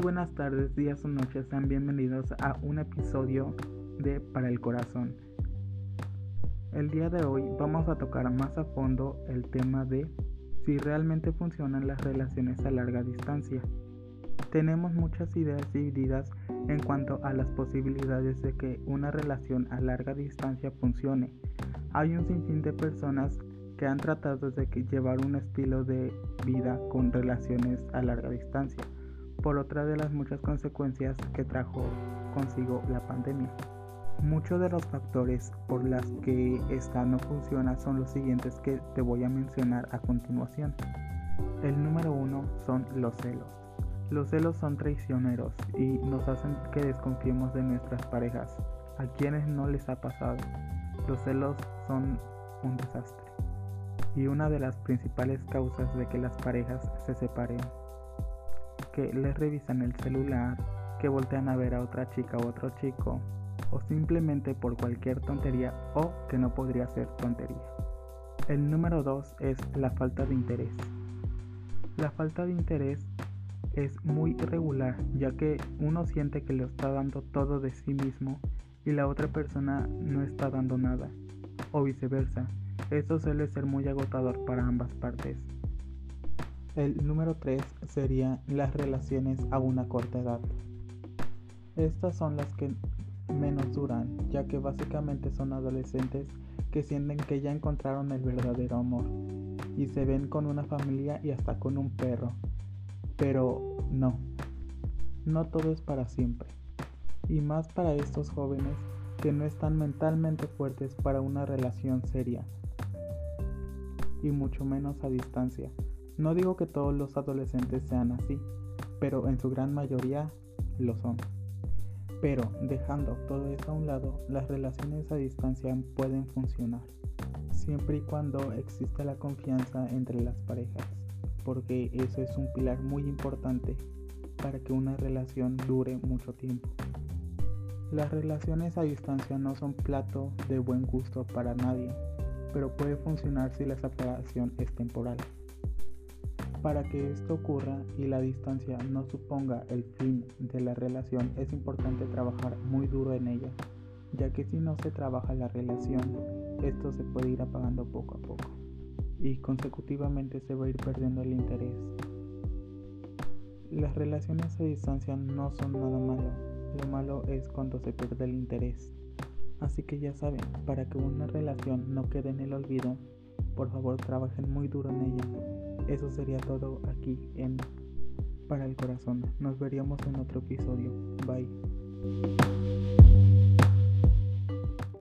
buenas tardes, días o noches, sean bienvenidos a un episodio de Para el Corazón. El día de hoy vamos a tocar más a fondo el tema de si realmente funcionan las relaciones a larga distancia. Tenemos muchas ideas divididas en cuanto a las posibilidades de que una relación a larga distancia funcione. Hay un sinfín de personas que han tratado de llevar un estilo de vida con relaciones a larga distancia por otra de las muchas consecuencias que trajo consigo la pandemia. Muchos de los factores por las que esta no funciona son los siguientes que te voy a mencionar a continuación. El número uno son los celos. Los celos son traicioneros y nos hacen que desconfiemos de nuestras parejas. A quienes no les ha pasado, los celos son un desastre y una de las principales causas de que las parejas se separen que les revisan el celular, que voltean a ver a otra chica o otro chico, o simplemente por cualquier tontería o que no podría ser tontería. El número 2 es la falta de interés. La falta de interés es muy irregular ya que uno siente que le está dando todo de sí mismo y la otra persona no está dando nada, o viceversa. Esto suele ser muy agotador para ambas partes. El número 3 sería las relaciones a una corta edad. Estas son las que menos duran, ya que básicamente son adolescentes que sienten que ya encontraron el verdadero amor y se ven con una familia y hasta con un perro. Pero no, no todo es para siempre. Y más para estos jóvenes que no están mentalmente fuertes para una relación seria. Y mucho menos a distancia. No digo que todos los adolescentes sean así, pero en su gran mayoría lo son. Pero dejando todo eso a un lado, las relaciones a distancia pueden funcionar, siempre y cuando exista la confianza entre las parejas, porque eso es un pilar muy importante para que una relación dure mucho tiempo. Las relaciones a distancia no son plato de buen gusto para nadie, pero puede funcionar si la separación es temporal. Para que esto ocurra y la distancia no suponga el fin de la relación, es importante trabajar muy duro en ella, ya que si no se trabaja la relación, esto se puede ir apagando poco a poco y consecutivamente se va a ir perdiendo el interés. Las relaciones a distancia no son nada malo, lo malo es cuando se pierde el interés. Así que ya saben, para que una relación no quede en el olvido, por favor trabajen muy duro en ella eso sería todo aquí en Para el Corazón. Nos veríamos en otro episodio. Bye.